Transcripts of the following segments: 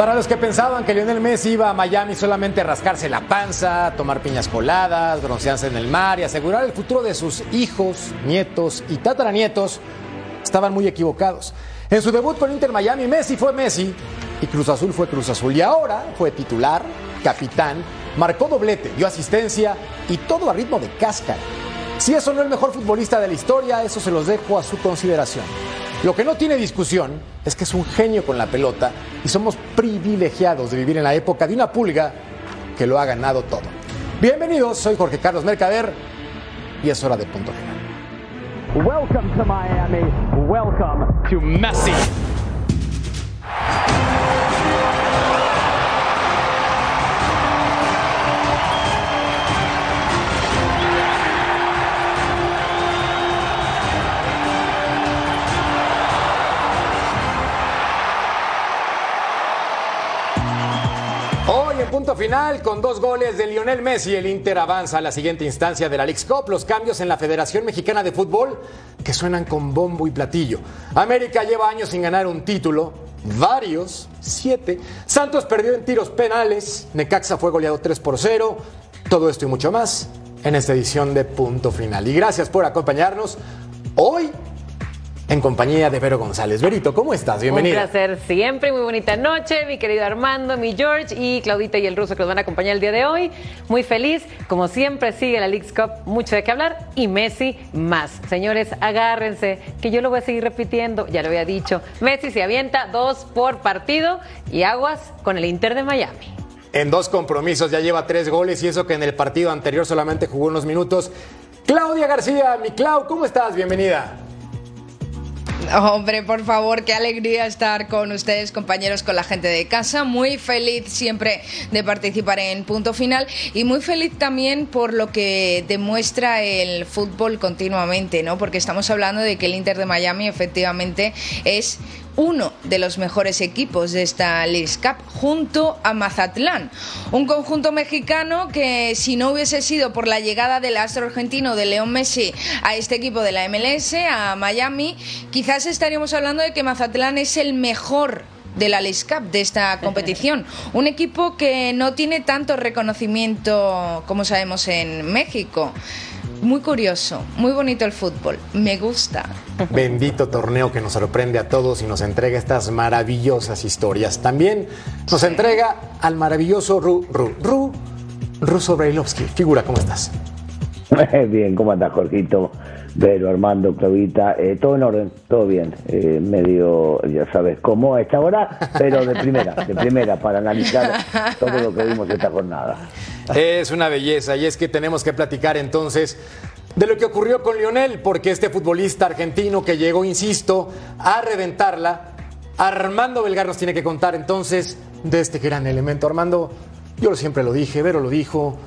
Para los que pensaban que Lionel Messi iba a Miami solamente a rascarse la panza, tomar piñas coladas, broncearse en el mar y asegurar el futuro de sus hijos, nietos y tataranietos, estaban muy equivocados. En su debut con Inter Miami, Messi fue Messi y Cruz Azul fue Cruz Azul. Y ahora fue titular, capitán, marcó doblete, dio asistencia y todo a ritmo de cáscara. Si eso no es el mejor futbolista de la historia, eso se los dejo a su consideración. Lo que no tiene discusión es que es un genio con la pelota y somos privilegiados de vivir en la época de una pulga que lo ha ganado todo. Bienvenidos, soy Jorge Carlos Mercader y es hora de punto final. Welcome to Miami. Welcome to Messi. En punto final, con dos goles de Lionel Messi, el Inter avanza a la siguiente instancia de la Leagues Cup. Los cambios en la Federación Mexicana de Fútbol que suenan con bombo y platillo. América lleva años sin ganar un título, varios, siete. Santos perdió en tiros penales, Necaxa fue goleado 3 por 0. Todo esto y mucho más en esta edición de punto final. Y gracias por acompañarnos hoy en compañía de Vero González. Verito, ¿cómo estás? Bienvenida. Un placer siempre, muy bonita noche, mi querido Armando, mi George y Claudita y el ruso que nos van a acompañar el día de hoy. Muy feliz, como siempre sigue la Leagues Cup, mucho de qué hablar y Messi más. Señores, agárrense, que yo lo voy a seguir repitiendo, ya lo había dicho. Messi se avienta dos por partido y aguas con el Inter de Miami. En dos compromisos ya lleva tres goles y eso que en el partido anterior solamente jugó unos minutos. Claudia García, mi Clau, ¿cómo estás? Bienvenida. Hombre, por favor, qué alegría estar con ustedes, compañeros, con la gente de casa. Muy feliz siempre de participar en punto final y muy feliz también por lo que demuestra el fútbol continuamente, ¿no? Porque estamos hablando de que el Inter de Miami efectivamente es uno de los mejores equipos de esta League Cup junto a Mazatlán. Un conjunto mexicano que si no hubiese sido por la llegada del astro argentino de León Messi a este equipo de la MLS, a Miami, quizás estaríamos hablando de que Mazatlán es el mejor de la League Cup, de esta competición. Un equipo que no tiene tanto reconocimiento como sabemos en México. Muy curioso, muy bonito el fútbol, me gusta. Bendito torneo que nos sorprende a todos y nos entrega estas maravillosas historias. También nos entrega al maravilloso Ru, Ru, Ru, Ruso Brailovsky. Figura, ¿cómo estás? Bien, ¿cómo andas, Jorgito? Vero, Armando, Claudita, eh, todo en orden, todo bien, eh, medio, ya sabes, cómo a esta hora, pero de primera, de primera, para analizar todo lo que vimos esta jornada. Es una belleza y es que tenemos que platicar entonces de lo que ocurrió con Lionel, porque este futbolista argentino que llegó, insisto, a reventarla, Armando Belgar nos tiene que contar entonces de este gran elemento. Armando, yo siempre lo dije, Vero lo dijo,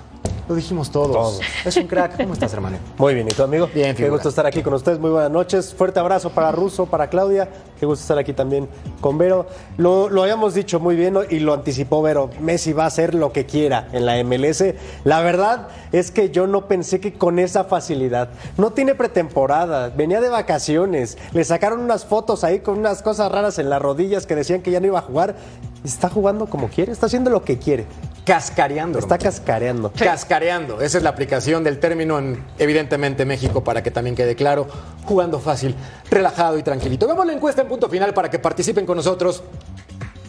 lo dijimos todos. Todos. Es un crack. ¿Cómo estás, hermano? Muy bien, ¿y tú, amigo? Bien, Qué gusto estar aquí con ustedes. Muy buenas noches. Fuerte abrazo para Russo, para Claudia. Qué gusto estar aquí también con Vero. Lo, lo habíamos dicho muy bien y lo anticipó Vero. Messi va a hacer lo que quiera en la MLS. La verdad es que yo no pensé que con esa facilidad. No tiene pretemporada. Venía de vacaciones. Le sacaron unas fotos ahí con unas cosas raras en las rodillas que decían que ya no iba a jugar. Está jugando como quiere. Está haciendo lo que quiere. Cascareando. Está hermano. cascareando. Cascareando. Esa es la aplicación del término en, evidentemente, México, para que también quede claro. Jugando fácil, relajado y tranquilito. Vemos la encuesta en punto final para que participen con nosotros.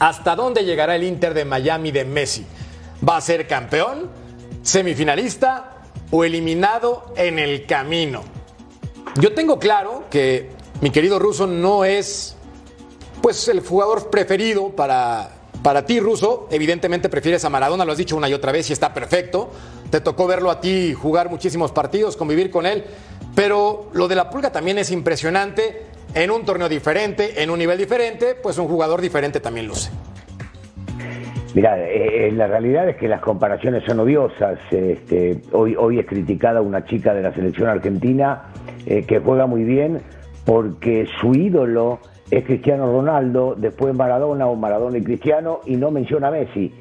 ¿Hasta dónde llegará el Inter de Miami de Messi? ¿Va a ser campeón, semifinalista o eliminado en el camino? Yo tengo claro que mi querido Russo no es pues el jugador preferido para, para ti, Russo. Evidentemente prefieres a Maradona, lo has dicho una y otra vez y está perfecto. Te tocó verlo a ti jugar muchísimos partidos, convivir con él. Pero lo de la pulga también es impresionante. En un torneo diferente, en un nivel diferente, pues un jugador diferente también luce. Mira, eh, la realidad es que las comparaciones son odiosas. Este, hoy, hoy es criticada una chica de la selección argentina eh, que juega muy bien porque su ídolo es Cristiano Ronaldo, después Maradona o Maradona y Cristiano, y no menciona a Messi.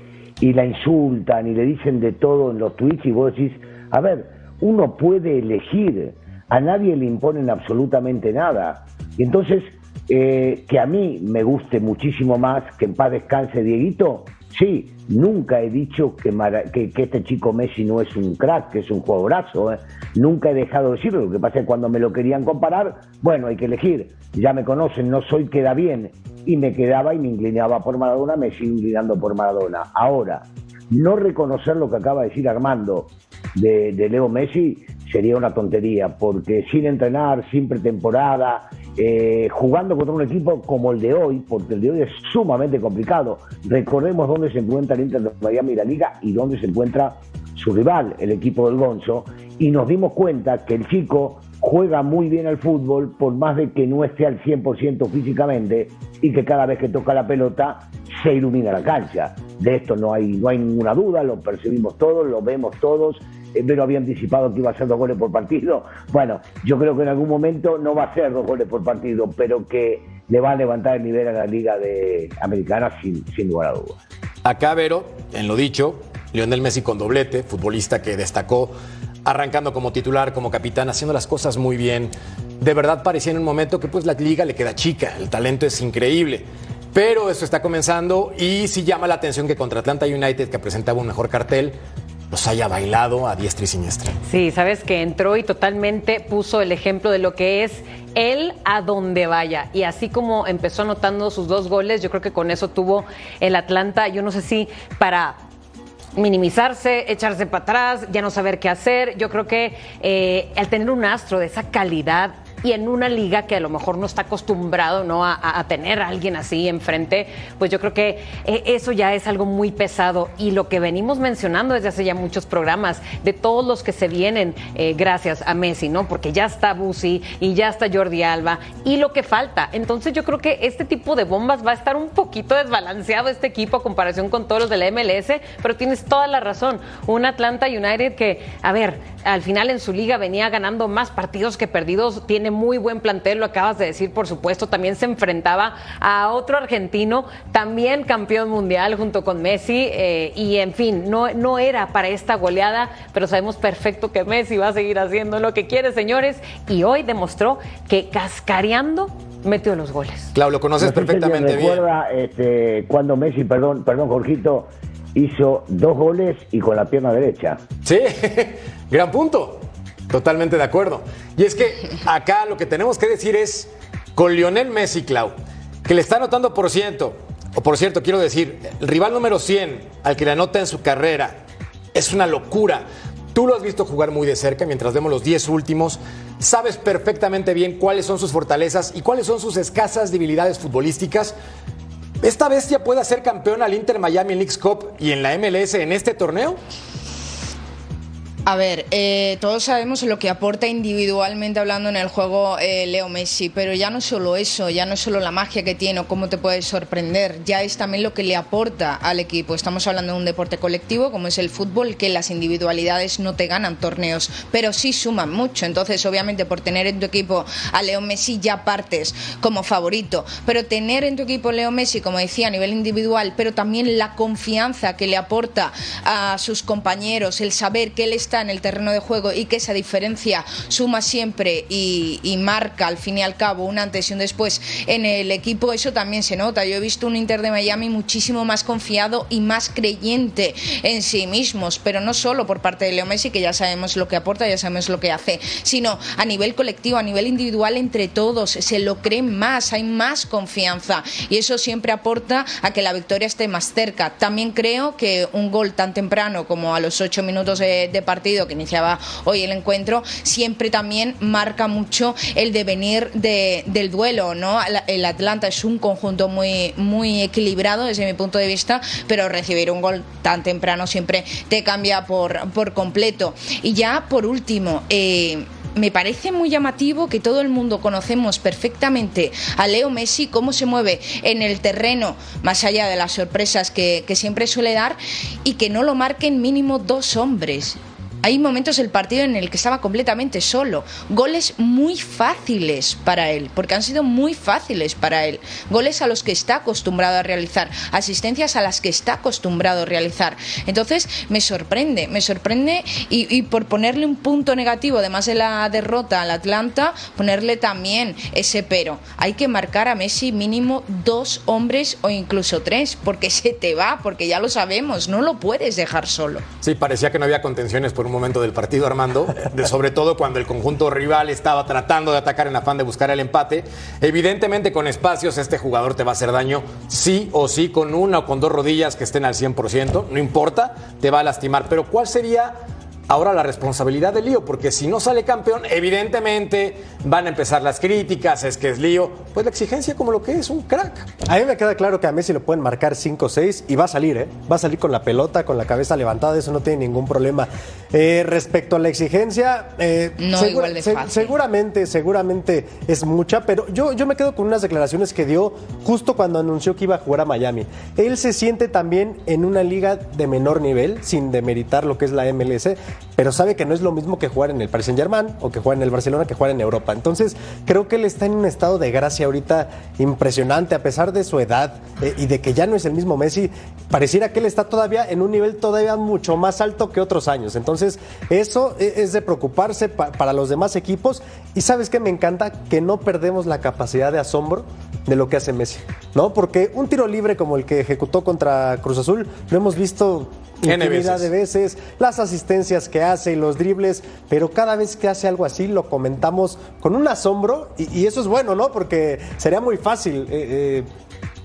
Y la insultan y le dicen de todo en los tweets y vos decís, a ver, uno puede elegir, a nadie le imponen absolutamente nada. Y entonces Eh, que a mí me guste muchísimo más que en paz descanse Dieguito, sí, nunca he dicho que, este chico Messi no es un crack, que es un jugadorazo, ¿eh? nunca he dejado de decirlo, lo que pasa es que cuando me lo querían comparar, bueno, hay que elegir, ya me conocen, no soy queda bien, y me quedaba y me inclinaba por Maradona, me sigo inclinando por Maradona. Ahora, no reconocer lo que acaba de decir Armando de, de Leo Messi sería una tontería, porque sin entrenar, sin pretemporada, eh, jugando contra un equipo como el de hoy, porque el de hoy es sumamente complicado. Recordemos dónde se encuentra el Inter de Miami y la Liga y dónde se encuentra su rival, el equipo del Gonzo, y nos dimos cuenta que el chico juega muy bien al fútbol, por más de que no esté al 100% físicamente y que cada vez que toca la pelota se ilumina la cancha. De esto no hay, no hay ninguna duda, lo percibimos todos, lo vemos todos pero había anticipado que iba a ser dos goles por partido. Bueno, yo creo que en algún momento no va a ser dos goles por partido, pero que le va a levantar el nivel a la Liga de Americana sin, sin lugar a dudas. Acá, Vero, en lo dicho, Lionel Messi con doblete, futbolista que destacó arrancando como titular, como capitán, haciendo las cosas muy bien. De verdad parecía en un momento que pues la liga le queda chica, el talento es increíble. Pero eso está comenzando y sí llama la atención que contra Atlanta United, que presentaba un mejor cartel, los haya bailado a diestra y siniestra. Sí, sabes que entró y totalmente puso el ejemplo de lo que es él a donde vaya. Y así como empezó anotando sus dos goles, yo creo que con eso tuvo el Atlanta, yo no sé si para minimizarse, echarse para atrás, ya no saber qué hacer. Yo creo que eh, al tener un astro de esa calidad y en una liga que a lo mejor no está acostumbrado ¿no? A, tener a alguien así enfrente, pues yo creo que eh, eso ya es algo muy pesado. Y lo que venimos mencionando desde hace ya muchos programas, de todos los que se vienen eh, gracias a Messi, ¿no? Porque ya está Busi y ya está Jordi Alba y lo que falta. Entonces yo creo que este tipo de bombas va a estar un poquito desbalanceado este equipo a comparación con todos los de la MLS, pero tienes toda la razón. Un Atlanta United que, a ver, al final en su liga venía ganando más partidos que perdidos, tiene muy buen plantel, lo acabas de decir, por supuesto, también se enfrentaba a otro argentino, también campeón mundial junto con Messi, eh, y en fin, no, no era para esta goleada, pero sabemos perfecto que Messi va a seguir haciendo lo que quiere, señores, y hoy demostró que cascareando metió los goles. Claro, lo conoces perfectamente bien. Recuerda este, cuando Messi, perdón, perdón, Jorgito, hizo dos goles y con la pierna derecha. Sí, gran punto. Totalmente de acuerdo. Y es que acá lo que tenemos que decir es con Lionel Messi, Clau, que le está anotando por ciento, o por cierto, quiero decir, el rival número 100 al que le anota en su carrera, es una locura. Tú lo has visto jugar muy de cerca mientras vemos los 10 últimos. Sabes perfectamente bien cuáles son sus fortalezas y cuáles son sus escasas debilidades futbolísticas. ¿Esta bestia puede ser campeón al Inter Miami League Cup y en la MLS en este torneo? A ver, eh, todos sabemos lo que aporta individualmente hablando en el juego eh, Leo Messi, pero ya no solo eso, ya no solo la magia que tiene o cómo te puede sorprender, ya es también lo que le aporta al equipo. Estamos hablando de un deporte colectivo como es el fútbol, que las individualidades no te ganan torneos, pero sí suman mucho. Entonces, obviamente, por tener en tu equipo a Leo Messi ya partes como favorito, pero tener en tu equipo Leo Messi, como decía, a nivel individual, pero también la confianza que le aporta a sus compañeros, el saber que él está en el terreno de juego y que esa diferencia suma siempre y, marca al fin y al cabo un antes y un después en el equipo, eso también se nota. Yo he visto un Inter de Miami muchísimo más confiado y más creyente en sí mismos, pero no solo por parte de Leo Messi, que ya sabemos lo que aporta, ya sabemos lo que hace, sino a nivel colectivo, a nivel individual, entre todos, se lo creen más, hay más confianza y eso siempre aporta a que la victoria esté más cerca. También creo que un gol tan temprano como a los ocho minutos de partido, que iniciaba hoy el encuentro, siempre también marca mucho el devenir del duelo, ¿no? El Atlanta es un conjunto muy, muy equilibrado desde mi punto de vista, pero recibir un gol tan temprano siempre te cambia por, por completo. Y ya por último, eh, me parece muy llamativo que todo el mundo conocemos perfectamente a Leo Messi, cómo se mueve en el terreno, más allá de las sorpresas que siempre suele dar, y que no lo marquen mínimo dos hombres Hay momentos del partido en el que estaba completamente solo. Goles muy fáciles para él, porque han sido muy fáciles para él. Goles a los que está acostumbrado a realizar, asistencias a las que está acostumbrado a realizar. Entonces, me sorprende, me sorprende y, por ponerle un punto negativo, además de la derrota al Atlanta, ponerle también ese pero. Hay que marcar a Messi mínimo dos hombres o incluso tres, porque se te va, porque ya lo sabemos, no lo puedes dejar solo. Sí, parecía que no había contenciones por un momento del partido, Armando, de- sobre todo cuando el conjunto rival estaba tratando de atacar en afán de buscar el empate. Evidentemente, con espacios, este jugador te va a hacer daño, sí o sí, con una o con dos rodillas que estén al 100%, no importa, te va a lastimar. Pero, ¿cuál sería ahora la responsabilidad de Lío? Porque si no sale campeón, evidentemente van a empezar las críticas, es que es Lío. Pues la exigencia como lo que es, un crack. A mí me queda claro que a Messi lo pueden marcar 5 o 6 y va a salir, ¿eh? Va a salir con la pelota, con la cabeza levantada, eso no tiene ningún problema. Eh, respecto a la exigencia, eh, No igual de fácil. seguramente, seguramente es mucha, pero yo, yo me quedo con unas declaraciones que dio justo cuando anunció que iba a jugar a Miami. Él se siente también en una liga de menor nivel, sin demeritar lo que es la MLS, pero sabe que no es lo mismo que jugar en el Paris Saint Germain o que jugar en el Barcelona que jugar en Europa. Entonces, creo que él está en un estado de gracia ahorita impresionante, a pesar de su edad eh, y de que ya no es el mismo Messi, pareciera que él está todavía en un nivel todavía mucho más alto que otros años. Entonces, eso e- es de preocuparse pa- para los demás equipos. Y sabes que me encanta que no perdemos la capacidad de asombro de lo que hace Messi, ¿no? Porque un tiro libre como el que ejecutó contra Cruz Azul lo hemos visto infinidad de veces, las asistencias que hace y los dribles, pero cada vez que hace algo así lo comentamos con un asombro y, y eso es bueno, ¿no? Porque sería muy fácil eh, eh,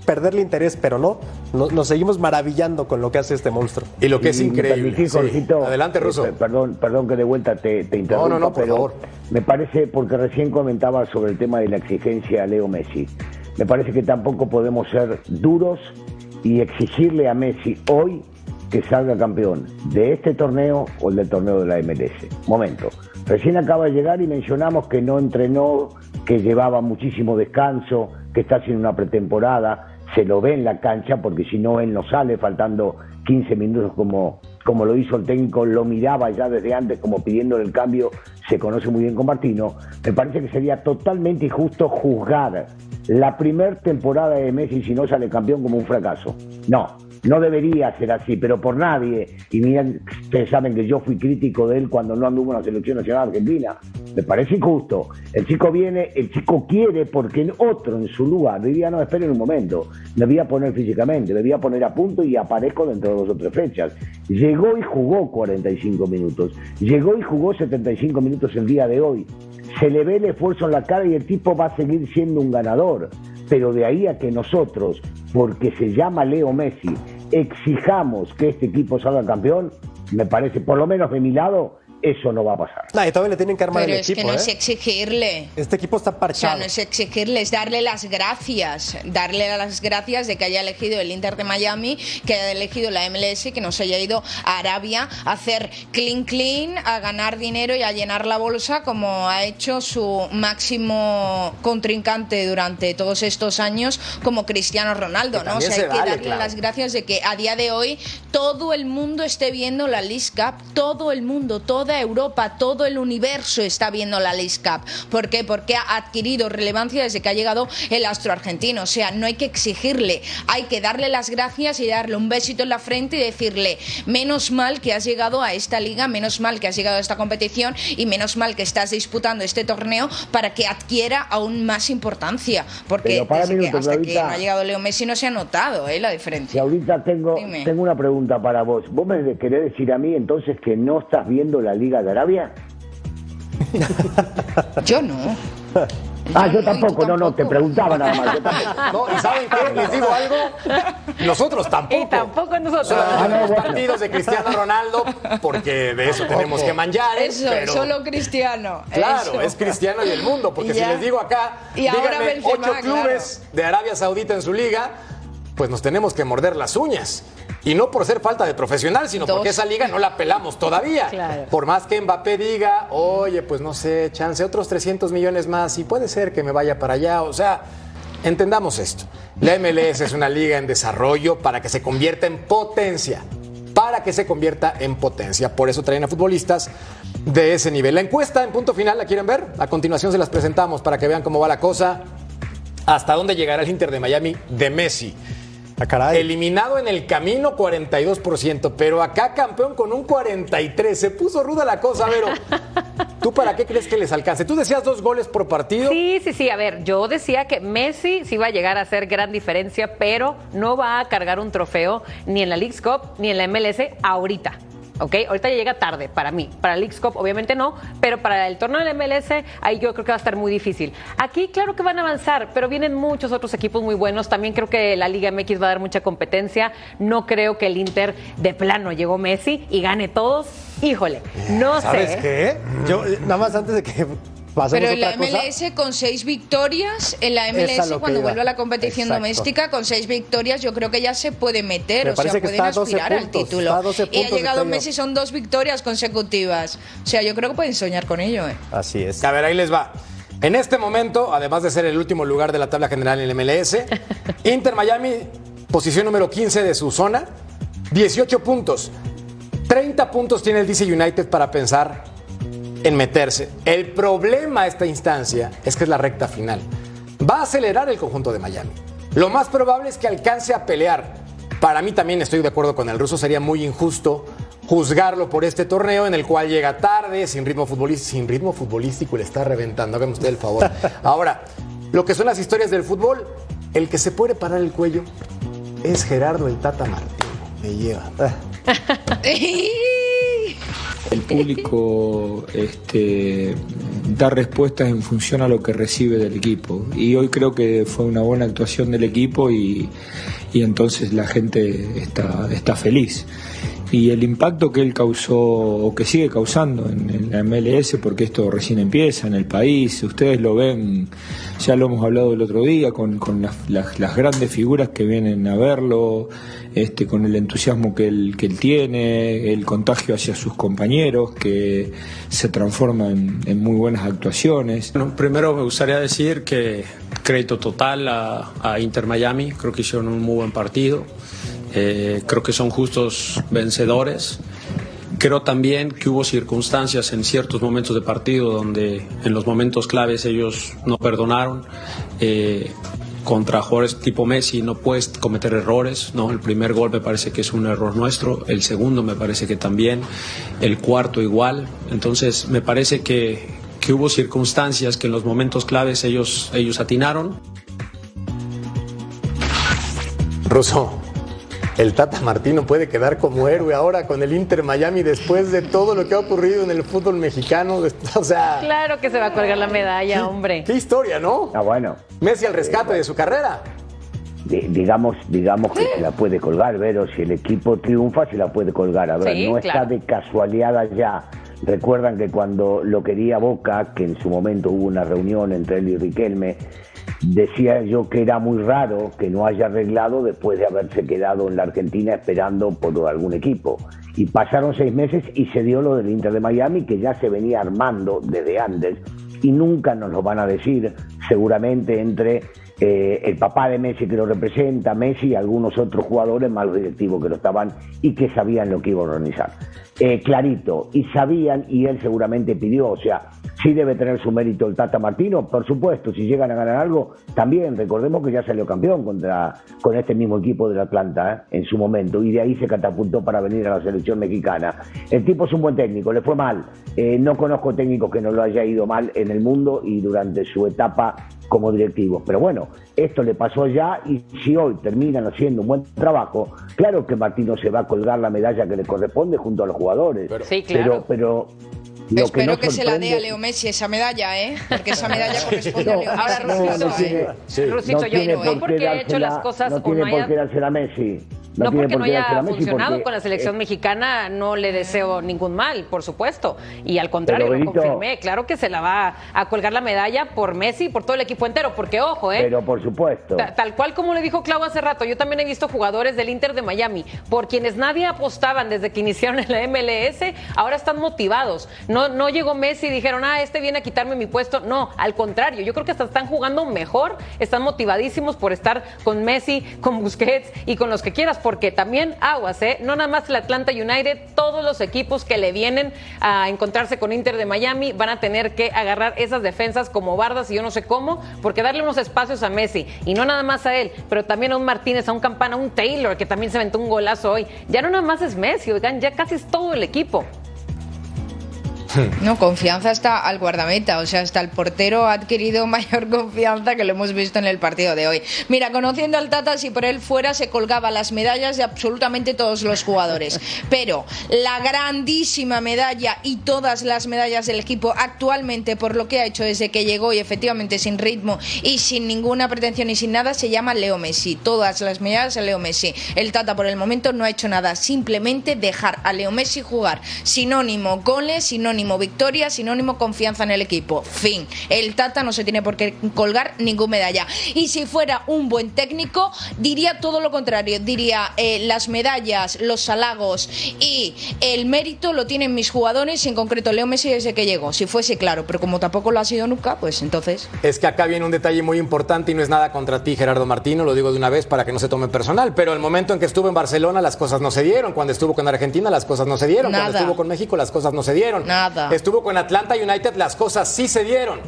perderle interés, pero no, no- nos seguimos maravillando con lo que hace este monstruo. Y lo que es Y increíble. Sí. Adelante, eh, Russo. per- perdón, perdón que de vuelta te, te interrumpa, no, no, por pero favor. me parece, porque recién comentaba sobre el tema de la exigencia a Leo Messi, me parece que tampoco podemos ser duros y exigirle a Messi hoy que salga campeón de este torneo o el del torneo de la MLS. Momento. Recién acaba de llegar y mencionamos que no entrenó, que llevaba muchísimo descanso, que está haciendo una pretemporada, se lo ve en la cancha porque si no él no sale faltando 15 minutos como, como lo hizo el técnico, lo miraba ya desde antes como pidiéndole el cambio, se conoce muy bien con Martino, me parece que sería totalmente injusto juzgar la primer temporada de Messi si no sale campeón como un fracaso. No, no debería ser así, pero por nadie. Y miren, ustedes saben que yo fui crítico de él cuando no anduvo en la selección nacional argentina. Me parece injusto. El chico viene, el chico quiere porque en otro en su lugar diría, no, esperen un momento, me voy a poner físicamente, me voy a poner a punto y aparezco dentro de dos o tres fechas. Llegó y jugó 45 minutos. Llegó y jugó 75 minutos el día de hoy. Se le ve el esfuerzo en la cara y el tipo va a seguir siendo un ganador. Pero de ahí a que nosotros, porque se llama Leo Messi, exijamos que este equipo salga campeón, me parece, por lo menos de mi lado, eso no va a pasar. Nah, y todavía le tienen que armar Pero el es equipo, que no ¿eh? es exigirle. Este equipo está O sea, parchado. no es exigirle, es darle las gracias. Darle las gracias de que haya elegido el Inter de Miami, que haya elegido la MLS, que no se haya ido a Arabia a hacer clean clean, a ganar dinero y a llenar la bolsa como ha hecho su máximo contrincante durante todos estos años como Cristiano Ronaldo, Que ¿no? O sea, hay se que vale, darle claro. las gracias de que a día de hoy todo el mundo esté viendo la League Cup, todo el mundo, toda Europa, todo el universo está viendo la League Cup. ¿Por qué? Porque ha adquirido relevancia desde que ha llegado el astro argentino. O sea, no hay que exigirle, hay que darle las gracias y darle un besito en la frente y decirle, menos mal que has llegado a esta liga, menos mal que has llegado a esta competición y menos mal que estás disputando este torneo para que adquiera aún más importancia. Porque para desde que- hasta que no ha llegado Leo Messi no se ha notado ¿eh? la Y diferencia. ahorita tengo, Dime. tengo una pregunta para vos. ¿Vos me querés decir a mí entonces que no estás viendo la Liga de Arabia? Yo no. Ah, yo tampoco, no, no, te preguntaba nada más. yo tampoco. No, ¿y saben qué? Les digo algo. Nosotros tampoco. Y tampoco nosotros. Solamente Ah, no, vemos bueno. partidos de Cristiano Ronaldo porque de eso tenemos que manjar. Eso, pero, solo cristiano. Claro, eso. es Cristiano y el mundo, porque Y si les digo acá, Y ahora díganme Benzema, ocho clubes de Arabia Saudita en su liga, pues nos tenemos que morder las uñas. Y no por ser falta de profesional, sino Dos. porque esa liga no la pelamos todavía. Claro. Por más que Mbappé diga, oye, pues no sé, chance, otros 300 millones más, y puede ser que me vaya para allá. O sea, entendamos esto. La MLS es una liga en desarrollo para que se convierta en potencia. para que se convierta en potencia. Por eso traen a futbolistas de ese nivel. La encuesta en punto final, ¿la quieren ver? A continuación se las presentamos para que vean cómo va la cosa. ¿Hasta dónde llegará el Inter de Miami de Messi? Ah, caray. Eliminado en el camino 42%, pero acá campeón con un 43%. Se puso ruda la cosa, Vero. ¿Tú para qué crees que les alcance? Tú decías dos goles por partido. Sí, sí, sí. A ver, yo decía que Messi sí va a llegar a hacer gran diferencia, pero no va a cargar un trofeo ni en la League's Cup ni en la MLS ahorita. ¿Ok? Ahorita ya llega tarde para mí. Para la League's Cup, obviamente no, pero para el torneo del MLS, ahí yo creo que va a estar muy difícil. Aquí, claro que van a avanzar, pero vienen muchos otros equipos muy buenos. También creo que la Liga MX va a dar mucha competencia. No creo que el Inter de plano llegó Messi y gane todos. Híjole, no ¿Sabes sé. qué? Yo, eh, nada más antes de que Pero en otra la cosa. MLS con seis victorias, en la MLS cuando iba. vuelva a la competición Exacto. doméstica con seis victorias, yo creo que ya se puede meter, Me o sea, pueden está a 12 aspirar al título. está a 12 y ha llegado Victorio. Messi, son dos victorias consecutivas. O sea, yo creo que pueden soñar con ello. ¿eh? Así es. A ver, ahí les va. En este momento, además de ser el último lugar de la tabla general en el MLS, Inter Miami, posición número 15 de su zona, 18 puntos. 30 puntos tiene el DC United para pensar en meterse. El problema a esta instancia es que es la recta final. Va a acelerar el conjunto de Miami. Lo más probable es que alcance a pelear. Para mí también estoy de acuerdo con el ruso, sería muy injusto juzgarlo por este torneo en el cual llega tarde, sin ritmo futbolístico, sin ritmo futbolístico y le está reventando. Hágame usted el favor. Ahora, lo que son las historias del fútbol, el que se puede parar el cuello es Gerardo el Tata Martino. Me lleva. Público este, da respuestas en función a lo que recibe del equipo. Y hoy creo que fue una buena actuación del equipo y, y entonces la gente está, está feliz. Y el impacto que él causó o que sigue causando en, la MLS, porque esto recién empieza en el país, ustedes lo ven, ya lo hemos hablado el otro día, con, las, grandes figuras que vienen a verlo, este, con el entusiasmo que él, tiene, el contagio hacia sus compañeros, que se transforma en, muy buenas actuaciones. Primero me gustaría decir que crédito total a, Inter Miami, creo que hicieron un muy buen partido, Eh, creo que son justos vencedores. Creo también que hubo circunstancias en ciertos momentos de partido donde en los momentos claves ellos no perdonaron. Eh, contra jugadores tipo Messi no puedes cometer errores, ¿no? El primer gol me parece que es un error nuestro, el segundo me parece que también, el cuarto igual. Entonces me parece que, que hubo circunstancias que en los momentos claves ellos, ellos atinaron. Ruso, el Tata Martino puede quedar como héroe ahora con el Inter Miami después de todo lo que ha ocurrido en el fútbol mexicano. O sea, Claro que se va a colgar la medalla, hombre. qué historia, ¿no? Ah, bueno. Messi al rescate de su carrera. Di- digamos digamos que se la puede colgar, pero si el equipo triunfa se la puede colgar. A ver, Sí, no claro. está de casualidad ya. Recuerdan que cuando lo quería Boca, que en su momento hubo una reunión entre él y Riquelme, decía yo que era muy raro que no haya arreglado después de haberse quedado en la Argentina esperando por algún equipo. Y pasaron seis meses y se dio lo del Inter de Miami, que ya se venía armando desde antes y nunca nos lo van a decir, seguramente entre eh, el papá de Messi que lo representa, Messi y algunos otros jugadores más directivos que lo estaban y que sabían lo que iba a organizar. Eh, clarito, y sabían y él seguramente pidió, o sea, sí debe tener su mérito el Tata Martino, por supuesto, si llegan a ganar algo, también recordemos que ya salió campeón contra con este mismo equipo del Atlanta ¿eh? en su momento y de ahí se catapultó para venir a la selección mexicana. El tipo es un buen técnico, le fue mal. Eh, no conozco técnicos que no lo haya ido mal en el mundo y durante su etapa como directivo. Pero bueno, esto le pasó ya y si hoy terminan haciendo un buen trabajo, claro que Martino se va a colgar la medalla que le corresponde junto a los jugadores. Sí, claro. Pero, pero lo Espero no que, se la dé a Leo Messi esa medalla, ¿eh? Porque esa medalla corresponde a Leo Messi. Ahora, Rusito, no tiene- sí. Rusito, yo no, por porque qué he hecho las cosas no o tiene no por qué dársela a Messi. No, porque por no haya funcionado con la selección eh, mexicana, no le deseo ningún mal, por supuesto. Y al contrario, lo Benito- confirmé. Claro que se la va a colgar la medalla por Messi y por todo el equipo entero, porque ojo, ¿eh? Pero por supuesto. Ta- Tal cual como le dijo Clau hace rato, yo también he visto jugadores del Inter de Miami, por quienes nadie apostaban desde que iniciaron en la MLS, ahora están motivados. No, no llegó Messi y dijeron, ah, este viene a quitarme mi puesto. No, al contrario, yo creo que hasta están jugando mejor, están motivadísimos por estar con Messi, con Busquets y con los que quieras, Porque también aguas, ¿eh? No nada más el Atlanta United, todos los equipos que le vienen a encontrarse con Inter de Miami van a tener que agarrar esas defensas como bardas y yo no sé cómo, porque darle unos espacios a Messi, y no nada más a él, pero también a un Martínez, a un Campana, a un Taylor, que también se aventó un golazo hoy. Ya no nada más es Messi, oigan, ya casi es todo el equipo. No, confianza está al guardameta, o sea, hasta el portero ha adquirido mayor confianza que lo hemos visto en el partido de hoy. Mira, conociendo al Tata, si por él fuera se colgaba las medallas de absolutamente todos los jugadores, pero la grandísima medalla y todas las medallas del equipo actualmente por lo que ha hecho desde que llegó y efectivamente sin ritmo y sin ninguna pretensión y sin nada se llama Leo Messi. Todas las medallas a Leo Messi. El Tata por el momento no ha hecho nada, simplemente dejar a Leo Messi jugar. Sinónimo goles, sinónimo victoria, sinónimo confianza en el equipo. Fin. El Tata no se tiene por qué colgar ninguna medalla. Y si fuera un buen técnico, diría todo lo contrario. Diría eh, las medallas, los halagos y el mérito lo tienen mis jugadores y en concreto Leo Messi desde que llegó. Si fuese claro, pero como tampoco lo ha sido nunca, pues entonces. Es que acá viene un detalle muy importante y no es nada contra ti, Gerardo Martino, lo digo de una vez para que no se tome personal, pero el momento en que estuvo en Barcelona las cosas no se dieron, cuando estuvo con Argentina las cosas no se dieron, cuando estuvo con México las cosas no se dieron. Nada. Estuvo con Atlanta United, las cosas sí se dieron.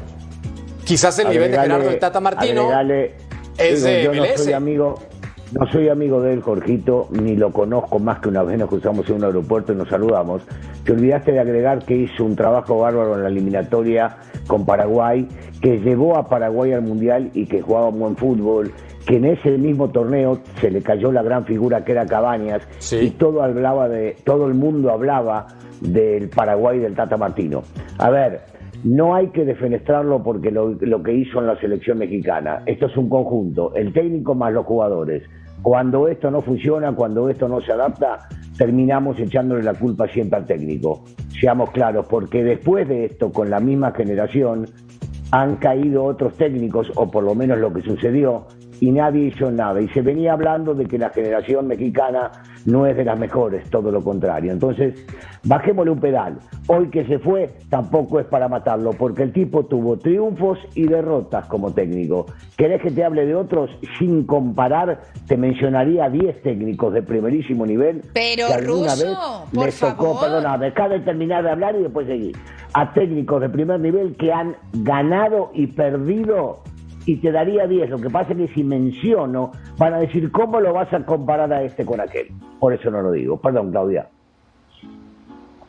Quizás el nivel de Gerardo el Tata Martino agregale, es de digo, yo no soy amigo, no soy amigo de él, Jorgito, ni lo conozco más que una vez nos cruzamos en un aeropuerto y nos saludamos. Te olvidaste de agregar que hizo un trabajo bárbaro en la eliminatoria con Paraguay, que llevó a Paraguay al Mundial y que jugaba un buen fútbol, que en ese mismo torneo se le cayó la gran figura que era Cabañas Sí. y todo hablaba de todo el mundo hablaba del Paraguay del Tata Martino. A ver, no hay que defenestrarlo porque lo, lo que hizo en la selección mexicana. Esto es un conjunto, el técnico más los jugadores. Cuando esto no funciona, cuando esto no se adapta, terminamos echándole la culpa siempre al técnico. Seamos claros, porque después de esto, con la misma generación, han caído otros técnicos, o por lo menos lo que sucedió, y nadie hizo nada. Y se venía hablando de que la generación mexicana no es de las mejores, todo lo contrario. Entonces, bajémosle un pedal. Hoy que se fue, tampoco es para matarlo, porque el tipo tuvo triunfos y derrotas como técnico. ¿Querés que te hable de otros? Sin comparar, te mencionaría 10 técnicos de primerísimo nivel. Pero, que alguna Russo, vez por les tocó, perdona, deja de terminar de hablar y después seguir. A técnicos de primer nivel que han ganado y perdido y te daría 10. Lo que pasa es que si menciono, van a decir, ¿cómo lo vas a comparar a este con aquel? Por eso no lo digo. Perdón, Claudia.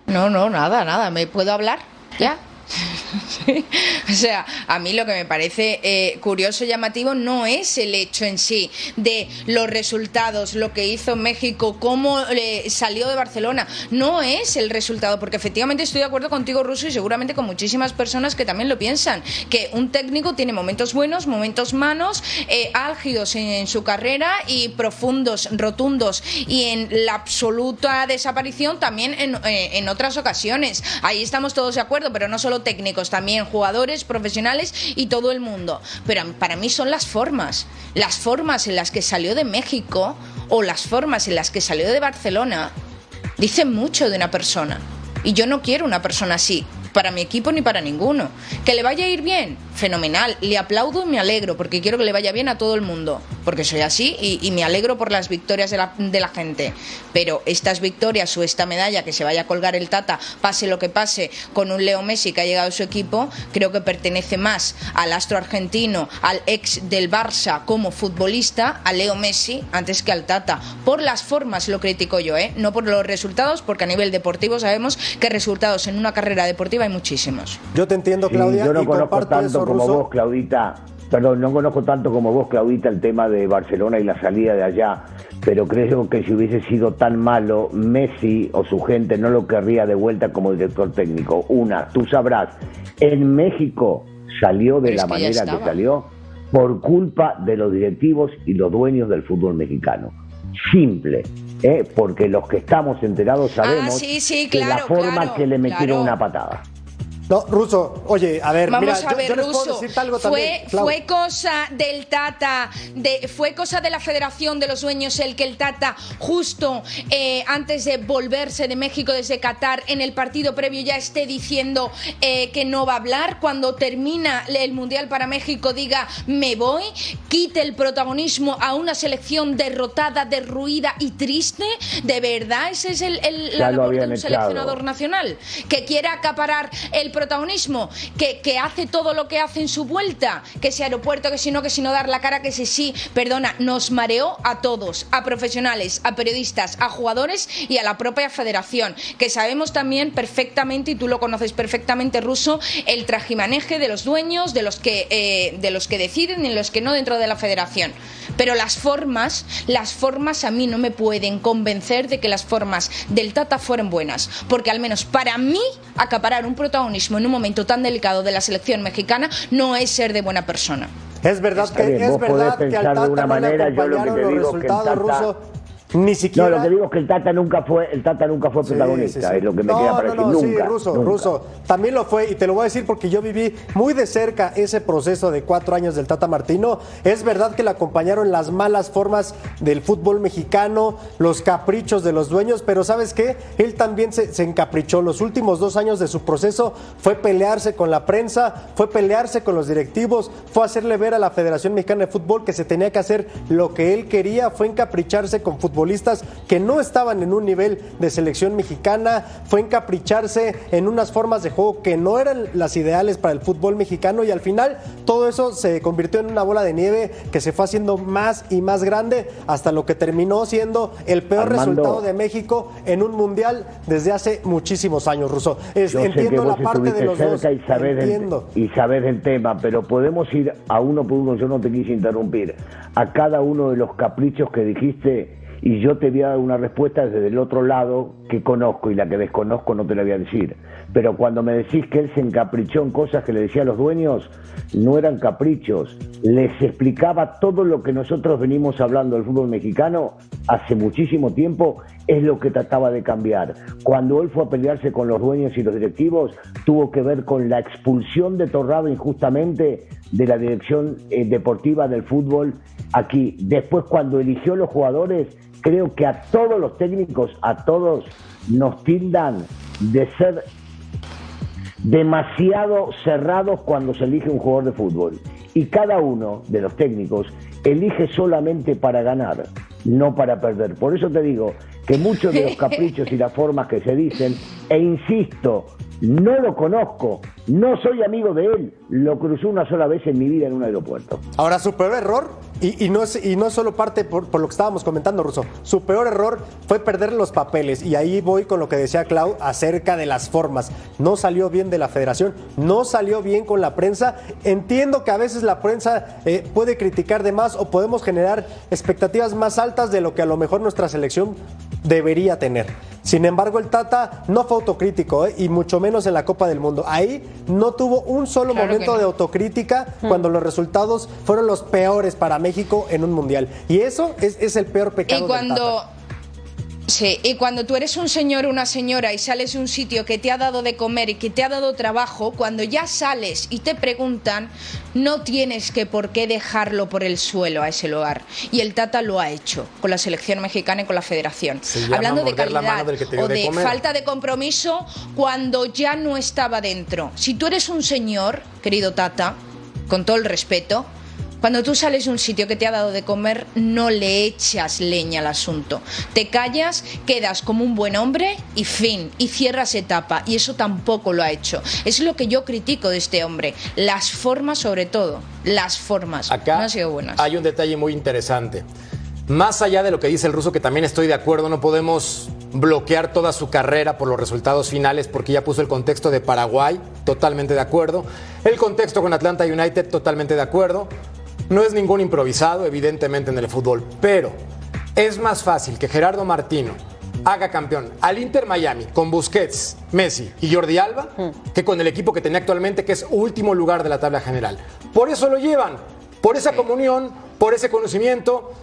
No, no, nada, nada. ¿Me puedo hablar? ¿Ya? O sea, a mí lo que me parece eh, curioso y llamativo no es el hecho en sí de los resultados, lo que hizo México, cómo eh, salió de Barcelona. No es el resultado, porque efectivamente estoy de acuerdo contigo, Russo, y seguramente con muchísimas personas que también lo piensan, que un técnico tiene momentos buenos, momentos malos, eh, álgidos en, en su carrera y profundos, rotundos, y en la absoluta desaparición también en, eh, en otras ocasiones. Ahí estamos todos de acuerdo, pero no solo técnicos, también jugadores, profesionales y todo el mundo. Pero para mí son las formas. Las formas en las que salió de México o las formas en las que salió de Barcelona dicen mucho de una persona. Y yo no quiero una persona así, para mi equipo ni para ninguno. Que le vaya a ir bien, fenomenal. Le aplaudo y me alegro, porque quiero que le vaya bien a todo el mundo. Porque soy así y, me alegro por las victorias de la, de la gente. Pero estas victorias o esta medalla que se vaya a colgar el Tata, pase lo que pase, con un Leo Messi que ha llegado a su equipo, creo que pertenece más al astro argentino, al ex del Barça como futbolista, a Leo Messi, antes que al Tata. Por las formas lo critico yo, ¿eh? no por los resultados, porque a nivel deportivo sabemos que resultados en una carrera deportiva hay muchísimos. Yo te entiendo, Sí, Claudia, yo no y conozco tanto eso, como vos, Claudita. Perdón, no conozco tanto como vos, Claudita, el tema de Barcelona y la salida de allá. Pero creo que si hubiese sido tan malo, Messi o su gente no lo querría de vuelta como director técnico. Una, tú sabrás, en México salió de Pero la manera que salió por culpa de los directivos y los dueños del fútbol mexicano. Simple, ¿eh? porque los que estamos enterados sabemos Ah, sí, sí, que la forma claro, que le metieron claro. una patada. No, Ruso, oye, a ver, Vamos mira, a yo- ver, yo, puedo Ruso. algo fue, fue cosa del Tata, de, fue cosa de la Federación de los Dueños el que el Tata, justo eh, antes de volverse de México desde Qatar, en el partido previo ya esté diciendo eh, que no va a hablar. Cuando termina el Mundial para México, diga me voy, quite el protagonismo a una selección derrotada, derruida y triste. ¿De verdad ese es el, el- la labor de un echado. seleccionador nacional? Que quiere acaparar el protagonismo, que, que hace todo lo que hace en su vuelta, que ese aeropuerto, que si no, que si no dar la cara, que si sí, perdona, nos mareó a todos, a profesionales, a periodistas, a jugadores y a la propia federación, que sabemos también perfectamente, y tú lo conoces perfectamente, Ruso, el trajimaneje de los dueños, de los que, eh, de los que deciden y los que no dentro de la federación. Pero las formas, las formas a mí no me pueden convencer de que las formas del Tata fueron buenas, porque al menos para mí acaparar un protagonismo en un momento tan delicado de la selección mexicana no es ser de buena persona. Es verdad que bien, es verdad que al pensar de Tata una no le manera, yo lo que acompañaron los digo que el resultados Tata- rusos. Ni siquiera. No, lo que digo es que el Tata nunca fue, el Tata nunca fue protagonista, sí, sí. es lo que me no, queda para no, decir. no, nunca. sí, ruso, nunca. ruso. También lo fue, y te lo voy a decir porque yo viví muy de cerca ese proceso de cuatro años del Tata Martino. Es verdad que le acompañaron las malas formas del fútbol mexicano, los caprichos de los dueños, pero ¿sabes qué? Él también se, se encaprichó. Los últimos dos años de su proceso fue pelearse con la prensa, fue pelearse con los directivos, fue hacerle ver a la Federación Mexicana de Fútbol que se tenía que hacer lo que él quería, fue encapricharse con futbolistas que no estaban en un nivel de selección mexicana, fue encapricharse en unas formas de juego que no eran las ideales para el fútbol mexicano y al final todo eso se convirtió en una bola de nieve que se fue haciendo más y más grande hasta lo que terminó siendo el peor Armando. resultado de México en un mundial desde hace muchísimos años, Ruso. Es- entiendo la parte de los dos. y sabés del tema, pero podemos ir a uno por uno, yo no te quise interrumpir, a cada uno de los caprichos que dijiste y yo te voy a dar una respuesta desde el otro lado que conozco y la que desconozco no te la voy a decir. Pero cuando me decís que él se encaprichó en cosas que le decía a los dueños, no eran caprichos, les explicaba todo lo que nosotros venimos hablando del fútbol mexicano hace muchísimo tiempo, es lo que trataba de cambiar. Cuando él fue a pelearse con los dueños y los directivos, tuvo que ver con la expulsión de Torrado injustamente de la dirección eh, deportiva del fútbol aquí. Después, cuando eligió los jugadores, creo que a todos los técnicos, a todos nos tildan de ser demasiado cerrados cuando se elige un jugador de fútbol. Y cada uno de los técnicos elige solamente para ganar, no para perder. Por eso te digo que muchos de los caprichos y las formas que se dicen, e insisto, no lo conozco, no soy amigo de él, lo cruzó una sola vez en mi vida en un aeropuerto. Ahora, su peor error, y, no, es, y no es solo parte por, por lo que estábamos comentando, Russo, su peor error fue perder los papeles. Y ahí voy con lo que decía Clau acerca de las formas. No salió bien de la federación, no salió bien con la prensa. Entiendo que a veces la prensa eh, puede criticar de más o podemos generar expectativas más altas de lo que a lo mejor nuestra selección debería tener. Sin embargo, el Tata no fue autocrítico, ¿eh? y mucho menos en la Copa del Mundo. Ahí no tuvo un solo Claro momento no. de autocrítica cuando los resultados fueron los peores para México en un mundial. Y eso es, es el peor pecado. Y del cuando. Sí, y cuando tú eres un señor o una señora y sales de un sitio que te ha dado de comer y que te ha dado trabajo, cuando ya sales y te preguntan, no tienes que por qué dejarlo por el suelo a ese lugar. Y el Tata lo ha hecho con la selección mexicana y con la federación. Hablando de calidad o de de falta de compromiso cuando ya no estaba dentro. Si tú eres un señor, querido Tata, con todo el respeto, cuando tú sales de un sitio que te ha dado de comer, no le echas leña al asunto. Te callas, quedas como un buen hombre y fin, y cierras etapa. Y eso tampoco lo ha hecho. Es lo que yo critico de este hombre. Las formas, sobre todo. Las formas. Acá no han sido buenas. hay un detalle muy interesante. Más allá de lo que dice el ruso, que también estoy de acuerdo, no podemos bloquear toda su carrera por los resultados finales, porque ya puso el contexto de Paraguay, totalmente de acuerdo. El contexto con Atlanta United, totalmente de acuerdo. No es ningún improvisado, evidentemente, en el fútbol, pero es más fácil que Gerardo Martino haga campeón al Inter Miami con Busquets, Messi y Jordi Alba que con el equipo que tenía actualmente, que es último lugar de la tabla general. Por eso lo llevan, por esa comunión, por ese conocimiento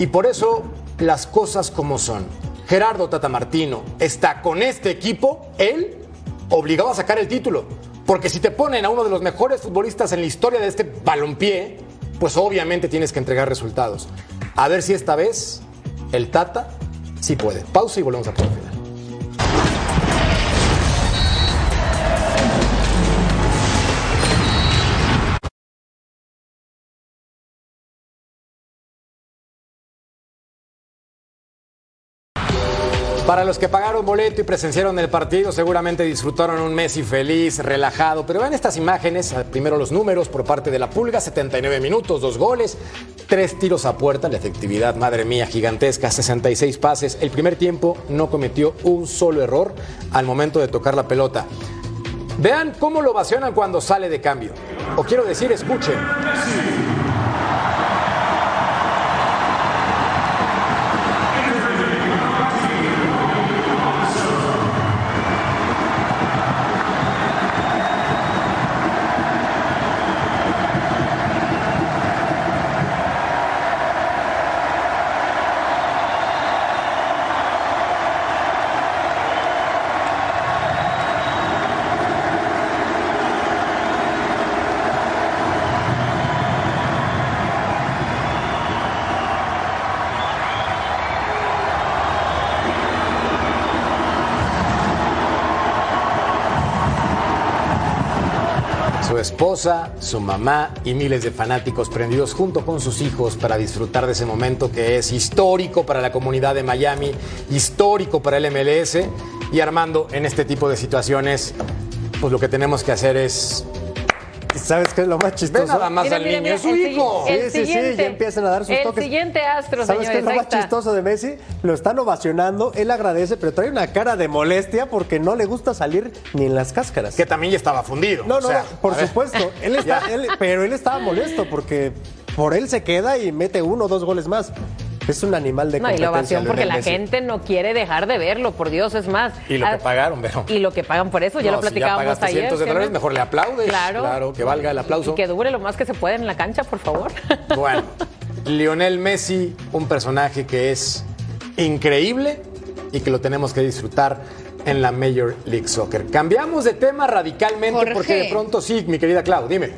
y por eso las cosas como son. Gerardo Tata Martino está con este equipo, él, obligado a sacar el título. Porque si te ponen a uno de los mejores futbolistas en la historia de este balompié, pues obviamente tienes que entregar resultados. A ver si esta vez el Tata sí puede. Pausa y volvemos a punto final. Para los que pagaron boleto y presenciaron el partido, seguramente disfrutaron un Messi feliz, relajado. Pero vean estas imágenes, primero los números por parte de la Pulga, 79 minutos, dos goles, tres tiros a puerta, la efectividad, madre mía, gigantesca, 66 pases. El primer tiempo no cometió un solo error al momento de tocar la pelota. Vean cómo lo ovacionan cuando sale de cambio. O quiero decir, escuchen. Su esposa, su mamá y miles de fanáticos prendidos junto con sus hijos para disfrutar de ese momento que es histórico para la comunidad de Miami, histórico para el MLS. Y Armando, en este tipo de situaciones, pues lo que tenemos que hacer es ¿Sabes qué es lo más chistoso? Ve nada más Mira, al mira, niño, mira, es su el hijo. el Sí, sí, sí, siguiente- ya empiezan a dar sus el toques. siguiente astro, ¿Sabes qué es lo más chistoso de Messi? Lo están ovacionando, él agradece, pero trae una cara de molestia porque no le gusta salir ni en las cáscaras. Que también ya estaba fundido. No, o no, sea, por supuesto. Él está, él- pero él estaba molesto porque por él se queda y mete uno o dos goles más. Es un animal de No, y competencia. la ovación porque la gente no quiere dejar de verlo, por Dios, es más. Y lo que Ah, pagaron, pero. Y lo que pagan por eso, ya No, lo si ya platicábamos pagaste ayer. cientos de ¿sí, dólares, no? mejor le aplaudes. Claro. Claro, que valga el aplauso. Y que dure lo más que se pueda en la cancha, por favor. Bueno, Lionel Messi, un personaje que es increíble y que lo tenemos que disfrutar en la Major League Soccer. Cambiamos de tema radicalmente Jorge. porque de pronto sí, mi querida Clau, dime.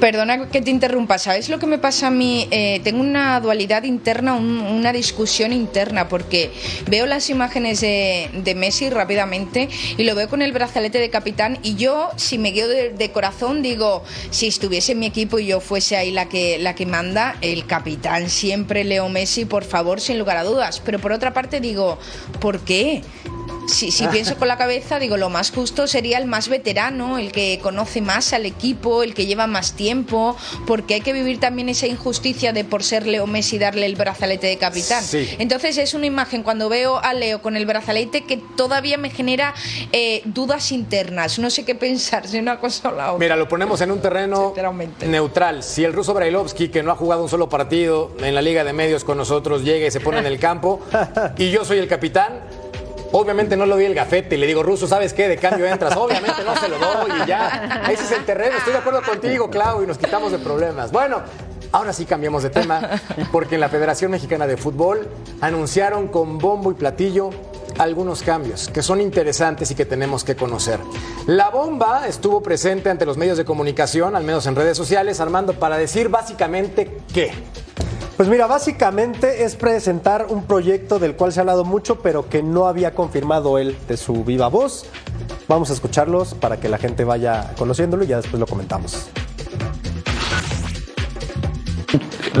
Perdona que te interrumpa, ¿sabes lo que me pasa a mí? Eh, tengo una dualidad interna, un- una discusión interna, porque veo las imágenes de, de Messi rápidamente y lo veo con el brazalete de capitán y yo, si me guío de, de corazón, digo, si estuviese en mi equipo y yo fuese ahí la que, la que manda, el capitán siempre Leo Messi, por favor, sin lugar a dudas. Pero por otra parte digo, ¿por qué? Si, si pienso con la cabeza, digo, lo más justo sería el más veterano, el que conoce más al equipo, el que lleva más tiempo, porque hay que vivir también esa injusticia de por ser Leo Messi darle el brazalete de capitán. Sí. Entonces es una imagen cuando veo a Leo con el brazalete que todavía me genera eh, dudas internas. No sé qué pensar, si una cosa o la otra. Mira, lo ponemos en un terreno neutral. Si el ruso Brailovsky, que no ha jugado un solo partido en la Liga de Medios con nosotros, llega y se pone en el campo y yo soy el capitán, obviamente no le doy el gafete y le digo, ruso, ¿sabes qué? De cambio entras. Obviamente no se lo doy y ya. Ese es el terreno. Estoy de acuerdo contigo, Clau, y nos quitamos de problemas. Bueno. Ahora sí cambiamos de tema, porque en la Federación Mexicana de Fútbol anunciaron con bombo y platillo algunos cambios que son interesantes y que tenemos que conocer. La bomba estuvo presente ante los medios de comunicación, al menos en redes sociales, Armando, para decir básicamente qué. Pues mira, básicamente es presentar un proyecto del cual se ha hablado mucho, pero que no había confirmado él de su viva voz. Vamos a escucharlos para que la gente vaya conociéndolo y ya después lo comentamos.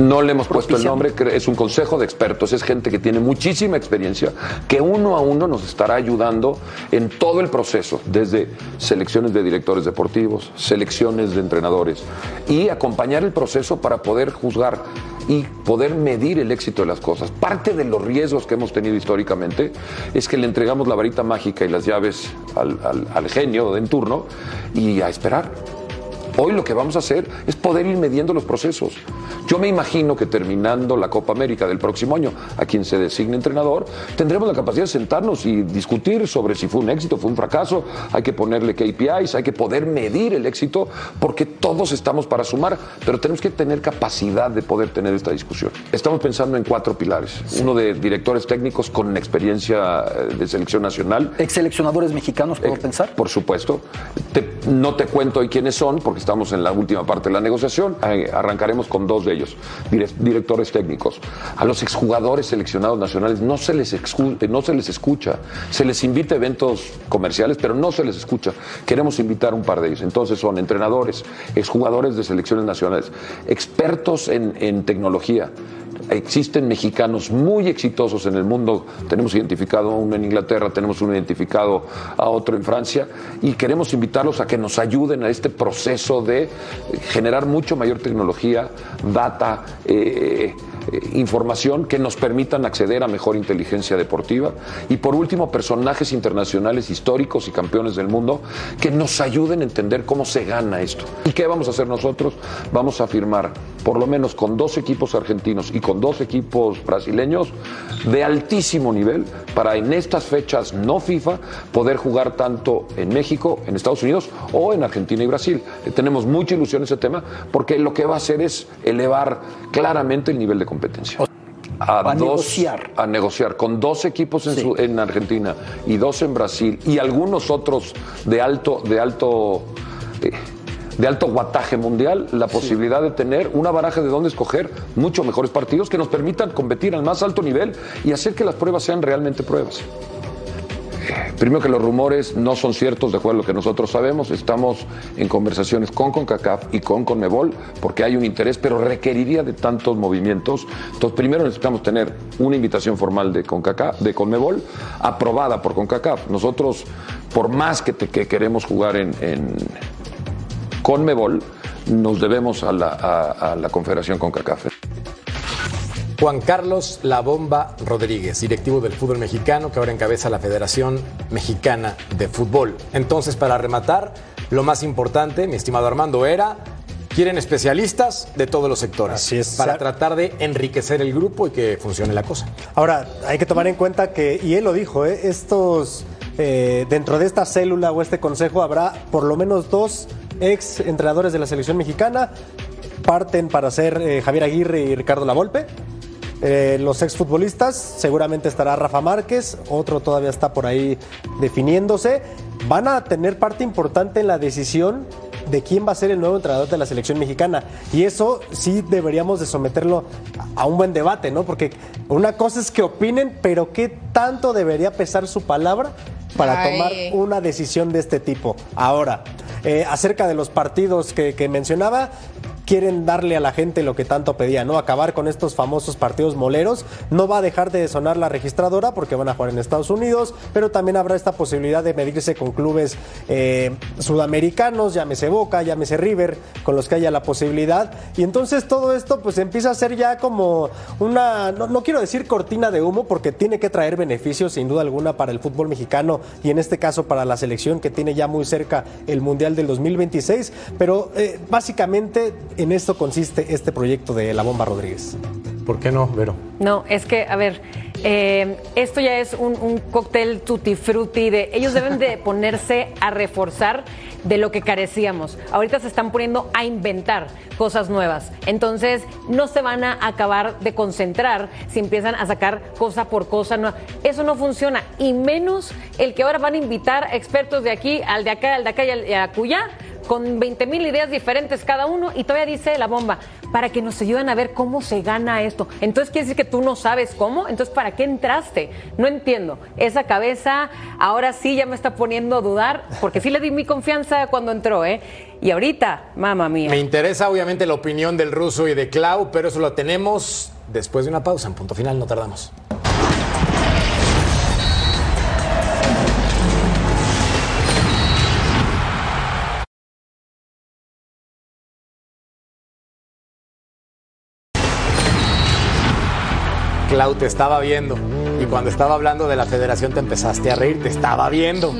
No le hemos puesto el nombre, es un consejo de expertos, es gente que tiene muchísima experiencia, que uno a uno nos estará ayudando en todo el proceso, desde selecciones de directores deportivos, selecciones de entrenadores, y acompañar el proceso para poder juzgar y poder medir el éxito de las cosas. Parte de los riesgos que hemos tenido históricamente es que le entregamos la varita mágica y las llaves al, al- al genio en turno y a esperar. Hoy lo que vamos a hacer es poder ir midiendo los procesos. Yo me imagino que terminando la Copa América del próximo año, a quien se designe entrenador, tendremos la capacidad de sentarnos y discutir sobre si fue un éxito, fue un fracaso, hay que ponerle KPIs, hay que poder medir el éxito, porque todos estamos para sumar, pero tenemos que tener capacidad de poder tener esta discusión. Estamos pensando en cuatro pilares. Uno de directores técnicos con experiencia eh, de selección nacional. ¿Ex seleccionadores mexicanos puedo Eh, pensar? Por supuesto. Te- no te cuento hoy quiénes son, porque estamos en la última parte de la negociación. Eh, arrancaremos con dos de ellos, dire- directores técnicos. A los exjugadores seleccionados nacionales no se, les eh, no se les escucha. Se les invita a eventos comerciales, pero no se les escucha. Queremos invitar un par de ellos. Entonces son entrenadores, exjugadores de selecciones nacionales, expertos en tecnología. Existen mexicanos muy exitosos en el mundo. Tenemos identificado a uno en Inglaterra, tenemos uno identificado a otro en Francia y queremos invitarlos a que nos ayuden a este proceso de generar mucho mayor tecnología, data, eh, eh, información que nos permitan acceder a mejor inteligencia deportiva. Y por último, personajes internacionales históricos y campeones del mundo que nos ayuden a entender cómo se gana esto. ¿Y qué vamos a hacer nosotros? Vamos a firmar por lo menos con dos equipos argentinos y con dos equipos brasileños de altísimo nivel para en estas fechas no FIFA poder jugar tanto en México, en Estados Unidos o en Argentina y Brasil. Eh, Tenemos mucha ilusión en ese tema porque lo que va a hacer es elevar claramente el nivel de competencia. A, A negociar. a negociar con dos equipos en, su- en Argentina y dos en Brasil y algunos otros de alto de alto eh, de alto guataje mundial la posibilidad de tener una baraja de donde escoger mucho mejores partidos que nos permitan competir al más alto nivel y hacer que las pruebas sean realmente pruebas. Primero que los rumores no son ciertos de acuerdo a lo que nosotros sabemos. Estamos en conversaciones con CONCACAF y con CONMEBOL porque hay un interés, pero requeriría de tantos movimientos. Entonces, primero necesitamos tener una invitación formal de CONCACAF, de CONMEBOL, aprobada por CONCACAF. Nosotros, por más que, que queremos jugar en, CONMEBOL, nos debemos a la, a la Confederación CONCACAF. Juan Carlos La Bomba Rodríguez, directivo del fútbol mexicano, que ahora encabeza la Federación Mexicana de Fútbol. Entonces, para rematar, lo más importante, mi estimado Armando, era, quieren especialistas de todos los sectores. Así es. Para tratar de enriquecer el grupo y que funcione la cosa. Ahora, hay que tomar en cuenta que, y él lo dijo, ¿eh? estos, eh, dentro de esta célula o este consejo habrá por lo menos dos ex entrenadores de la selección mexicana, parten para ser eh, Javier Aguirre y Ricardo Lavolpe. Eh, los exfutbolistas, seguramente estará Rafa Márquez, otro todavía está por ahí definiéndose. Van a tener parte importante en la decisión de quién va a ser el nuevo entrenador de la selección mexicana. Y eso sí deberíamos de someterlo a un buen debate, ¿no? Porque una cosa es que opinen, pero ¿qué tanto debería pesar su palabra para Ay. tomar una decisión de este tipo? Ahora, eh, acerca de los partidos que, que mencionaba, quieren darle a la gente lo que tanto pedía, ¿no? Acabar con estos famosos partidos moleros. No va a dejar de sonar la registradora porque van a jugar en Estados Unidos, pero también habrá esta posibilidad de medirse con clubes eh, sudamericanos, llámese Boca, llámese River, con los que haya la posibilidad. Y entonces todo esto pues empieza a ser ya como una, no, no quiero decir cortina de humo porque tiene que traer beneficios sin duda alguna para el fútbol mexicano y en este caso para la selección que tiene ya muy cerca el Mundial del 2026, pero eh, básicamente en esto consiste este proyecto de La Bomba Rodríguez. ¿Por qué no, Vero? No, es que, a ver, eh, esto ya es un, un cóctel tutti frutti de ellos deben de ponerse a reforzar de lo que carecíamos. Ahorita se están poniendo a inventar cosas nuevas. Entonces, no se van a acabar de concentrar si empiezan a sacar cosa por cosa. nueva. Eso no funciona. Y menos el que ahora van a invitar expertos de aquí, al de acá, al de acá y al de acullá, con 20 mil ideas diferentes cada uno y todavía dice la bomba, para que nos ayuden a ver cómo se gana esto. Entonces quiere decir que tú no sabes cómo, entonces ¿para qué entraste? No entiendo. Esa cabeza ahora sí ya me está poniendo a dudar, porque sí le di mi confianza cuando entró, ¿eh? Y ahorita, mamá mía. Me interesa obviamente la opinión del ruso y de Clau, pero eso lo tenemos después de una pausa. En punto final, no tardamos. Clau, te estaba viendo. Y cuando estaba hablando de la federación te empezaste a reír, te estaba viendo.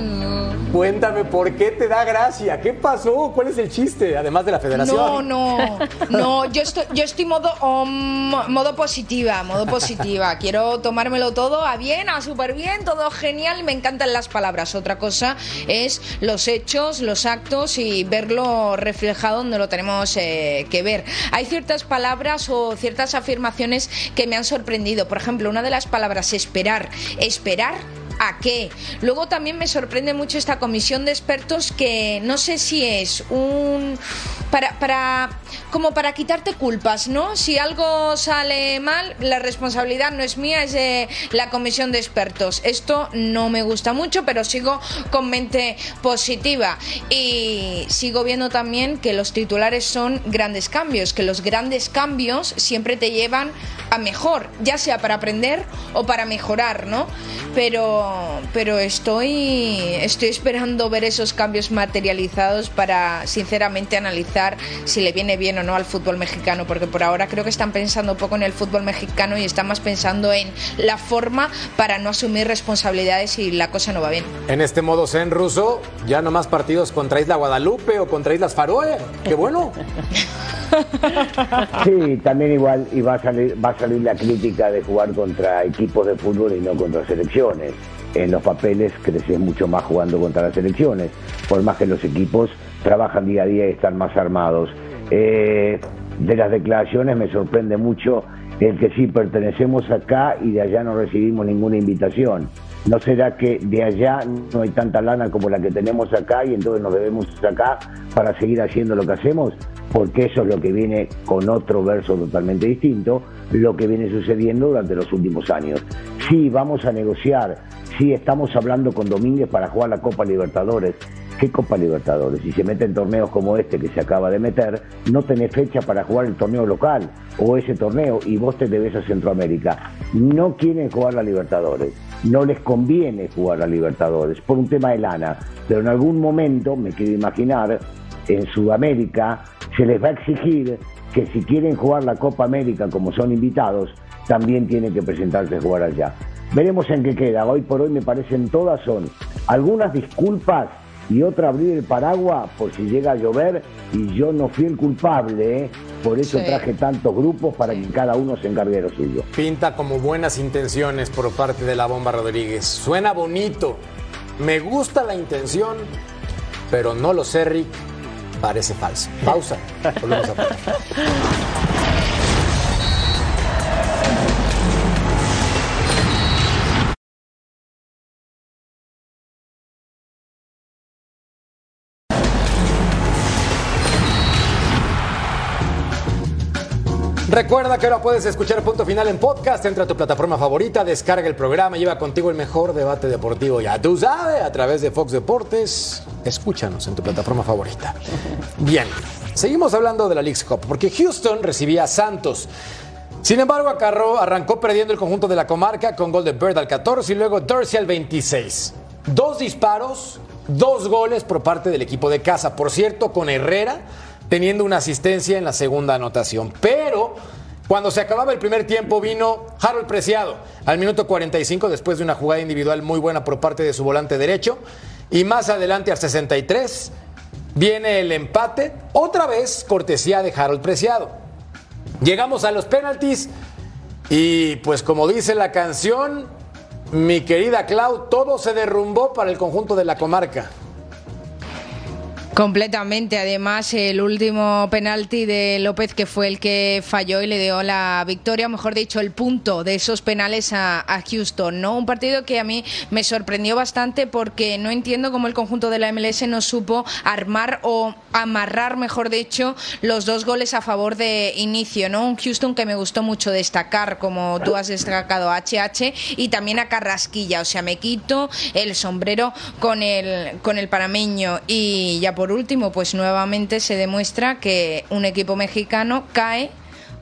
Cuéntame, ¿por qué te da gracia? ¿Qué pasó? ¿Cuál es el chiste? Además de la federación. No, no, no, yo estoy, yo estoy modo, modo positiva, modo positiva. Quiero tomármelo todo a bien, a súper bien, todo genial. Me encantan las palabras. Otra cosa es los hechos, los actos y verlo reflejado donde lo tenemos eh, que ver. Hay ciertas palabras o ciertas afirmaciones que me han sorprendido. Por ejemplo, una de las palabras esperar, esperar a qué. Luego también me sorprende mucho esta comisión de expertos que no sé si es un para, para como para quitarte culpas, ¿no? Si algo sale mal, la responsabilidad no es mía, es de la comisión de expertos. Esto no me gusta mucho, pero sigo con mente positiva y sigo viendo también que los titulares son grandes cambios, que los grandes cambios siempre te llevan a mejor, ya sea para aprender o para mejorar, ¿no? Pero pero estoy, estoy esperando ver esos cambios materializados para sinceramente analizar si le viene bien o no al fútbol mexicano, porque por ahora creo que están pensando poco en el fútbol mexicano y están más pensando en la forma para no asumir responsabilidades y la cosa no va bien. En este modo zen ruso, ya no más partidos contra Isla Guadalupe o contra Islas Faroe. ¡Qué bueno! Sí, también igual y va a salir va a salir la crítica de jugar contra equipos de fútbol y no contra selecciones. En los papeles creces mucho más jugando contra las selecciones, por más que los equipos trabajan día a día y están más armados. Eh, de las declaraciones me sorprende mucho el que sí pertenecemos acá y de allá no recibimos ninguna invitación. ¿No será que de allá no hay tanta lana como la que tenemos acá y entonces nos debemos acá para seguir haciendo lo que hacemos? Porque eso es lo que viene con otro verso totalmente distinto, lo que viene sucediendo durante los últimos años. Sí, vamos a negociar, sí, estamos hablando con Domínguez para jugar la Copa Libertadores. ¿Qué Copa Libertadores? Si se mete en torneos como este que se acaba de meter, no tenés fecha para jugar el torneo local o ese torneo y vos te debes a Centroamérica. No quieren jugar la Libertadores, no les conviene jugar la Libertadores por un tema de lana, pero en algún momento, me quiero imaginar, en Sudamérica se les va a exigir que si quieren jugar la Copa América como son invitados, también tienen que presentarse a jugar allá. Veremos en qué queda. Hoy por hoy me parecen todas son algunas disculpas y otra abrir el paraguas por si llega a llover y yo no fui el culpable, ¿eh? por eso Sí. traje tantos grupos para que cada uno se encargue de lo suyo. Pinta como buenas intenciones por parte de la Bomba Rodríguez. Suena bonito. Me gusta la intención, pero no lo sé, Rick. Parece falso. Pausa. Volvemos a poner. Recuerda que ahora puedes escuchar Punto Final en podcast. Entra a tu plataforma favorita, descarga el programa, lleva contigo el mejor debate deportivo. Ya tú sabes, a través de Fox Deportes. Escúchanos en tu plataforma favorita. Bien, seguimos hablando de la League's Cup, porque Houston recibía a Santos. Sin embargo, Acarro arrancó perdiendo el conjunto de la comarca con gol de Bird al 14 y luego Dorsey al 26. Dos disparos, dos goles por parte del equipo de casa. Por cierto, con Herrera teniendo una asistencia en la segunda anotación. Pero cuando se acababa el primer tiempo vino Harold Preciado al minuto 45 después de una jugada individual muy buena por parte de su volante derecho. Y más adelante al 63 viene el empate, otra vez cortesía de Harold Preciado. Llegamos a los penaltis y pues como dice la canción, mi querida Clau, todo se derrumbó para el conjunto de la comarca. Completamente. Además, el último penalti de López, que fue el que falló y le dio la victoria, mejor dicho, el punto de esos penales a, a Houston. ¿no? Un partido que a mí me sorprendió bastante porque no entiendo cómo el conjunto de la MLS no supo armar o amarrar, mejor dicho, los dos goles a favor de inicio. ¿no? Un Houston que me gustó mucho destacar, como tú has destacado a HH, y también a Carrasquilla. O sea, me quito el sombrero con el, con el panameño. Y ya por último, pues nuevamente se demuestra que un equipo mexicano cae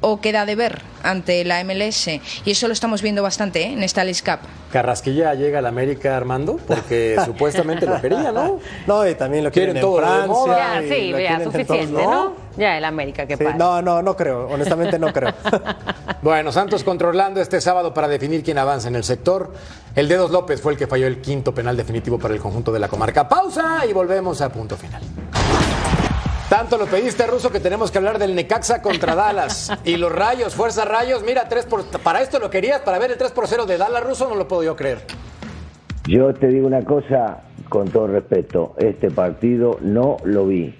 o queda de ver ante la MLS. Y eso lo estamos viendo bastante ¿eh? en esta League Cup. Carrasquilla llega al América, Armando, porque supuestamente lo quería, ¿no? No, y también lo quieren, Quieren todo en Francia. Ya, sí, ya, suficiente, todos- ¿no? Ya el América, que Sí, pasa. no, no, no creo. Honestamente no creo. Bueno, Santos controlando este sábado para definir quién avanza en el sector. El Dedos López fue el que falló el quinto penal definitivo para el conjunto de la comarca. Pausa y volvemos a punto final. Tanto lo pediste, Ruso, que tenemos que hablar del Necaxa contra Dallas. Y los rayos, fuerza rayos. Mira, 3 por, para esto lo querías, para ver el 3 por 0 de Dallas, Ruso, no lo puedo yo creer. Yo te digo una cosa, con todo respeto, este partido no lo vi.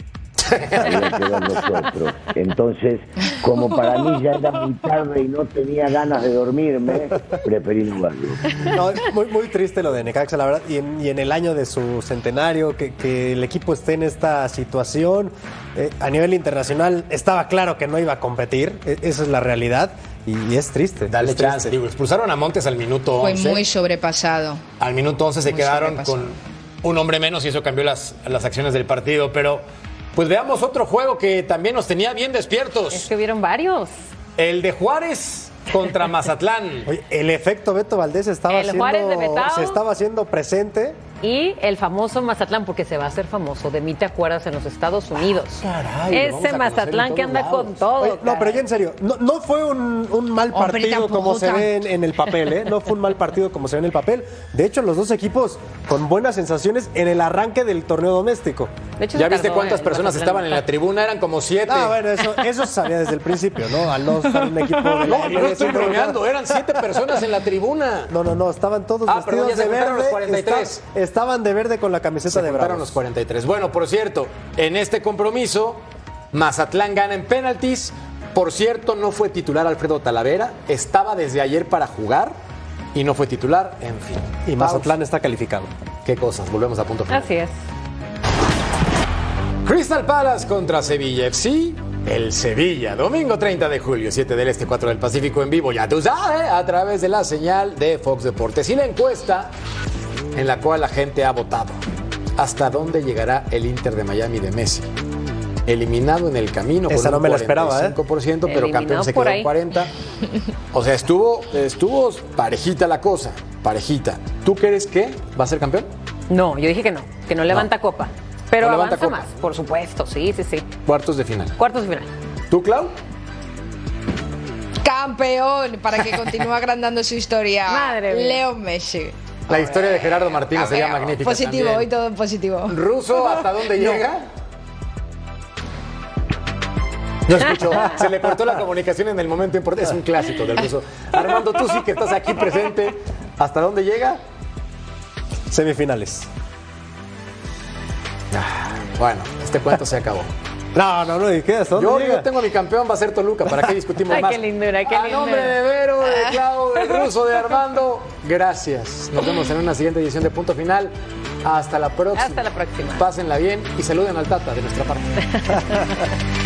Había que ver nosotros. Entonces, como para mí ya era muy tarde y no tenía ganas de dormirme, preferí no verlo. No, es muy, muy triste lo de Necaxa, la verdad. Y en, y en el año de su centenario, que, que el equipo esté en esta situación. eh, a nivel internacional estaba claro que no iba a competir. e- esa es la realidad. Y, y es triste. Dale es triste. chance, digo, expulsaron a Montes al minuto Fue 11. muy sobrepasado. Al minuto 11 se Muy quedaron con un hombre menos y eso cambió las, las acciones del partido. Pero, pues veamos otro juego que también nos tenía bien despiertos. Es que hubieron varios. El de Juárez contra Mazatlán. Oye, el efecto Beto Valdés estaba El Juárez de haciendo, se estaba haciendo presente. Y el famoso Mazatlán, porque se va a hacer famoso. De mí te acuerdas en los Estados Unidos. caray, lo vamos a Ese Mazatlán que anda lados. con todo. Oye, no, pero caray. ya en serio, no, no fue un, un mal partido como se ve en, en el papel, ¿eh? No fue un mal partido como se ve en el papel. De hecho, los dos equipos con buenas sensaciones en el arranque del torneo doméstico. De hecho, ¿Ya viste tardó cuántas personas estaban en la tribuna? Eran como siete. Ah, bueno, eso, eso se sabía desde el principio, ¿no? Al no estar un equipo de No, estoy bromeando, eran siete personas en la tribuna. No, no, no, estaban todos Ah, perdón, vestidos ya de verde. los 43. esta- estaban de verde con la camiseta Se de Bravos. los 43. Bueno, por cierto, en este compromiso, Mazatlán gana en penaltis. Por cierto, no fue titular Alfredo Talavera. Estaba desde ayer para jugar y no fue titular. En fin. Y Mazatlán está calificado. Qué cosas. Volvemos a punto final. Así es. Crystal Palace contra Sevilla FC. El Sevilla, domingo 30 de julio, 7 del Este, 4 del Pacífico en vivo, ya tú sabes, a través de la señal de Fox Deportes. Y la encuesta en la cual la gente ha votado. ¿Hasta dónde llegará el Inter de Miami de Messi? Eliminado en el camino Esa con no me la esperaba, ¿eh? 45%, pero Eliminado campeón se quedó en ahí. 40. O sea, estuvo, estuvo parejita la cosa, parejita. ¿Tú crees que va a ser campeón? No, yo dije que no, que no levanta copa. Pero No levanta avanza copa. más, por supuesto, sí, sí, sí. Cuartos de final. Cuartos de final. ¿Tú, Clau? Campeón, para que continúe agrandando su historia. Madre mía. Leo Messi. La historia de Gerardo Martínez sería Campeón. magnífica. Positivo, también. hoy todo positivo. ¿Ruso hasta dónde llega? No escucho. Se le cortó la comunicación en el momento importante. Es un clásico del ruso. Armando, tú sí que estás aquí presente. ¿Hasta dónde llega? Semifinales. Bueno, este cuento se acabó. No, no, no. ¿Hasta dónde Yo, yo tengo a mi campeón, va a ser Toluca. ¿Para qué discutimos Ay, más? qué lindura, qué A lindura. nombre de Vero, de Clau, del ruso, de Armando, gracias. Nos vemos en una siguiente edición de Punto Final. Hasta la próxima. Hasta la próxima. Pásenla bien y saluden al Tata de nuestra parte.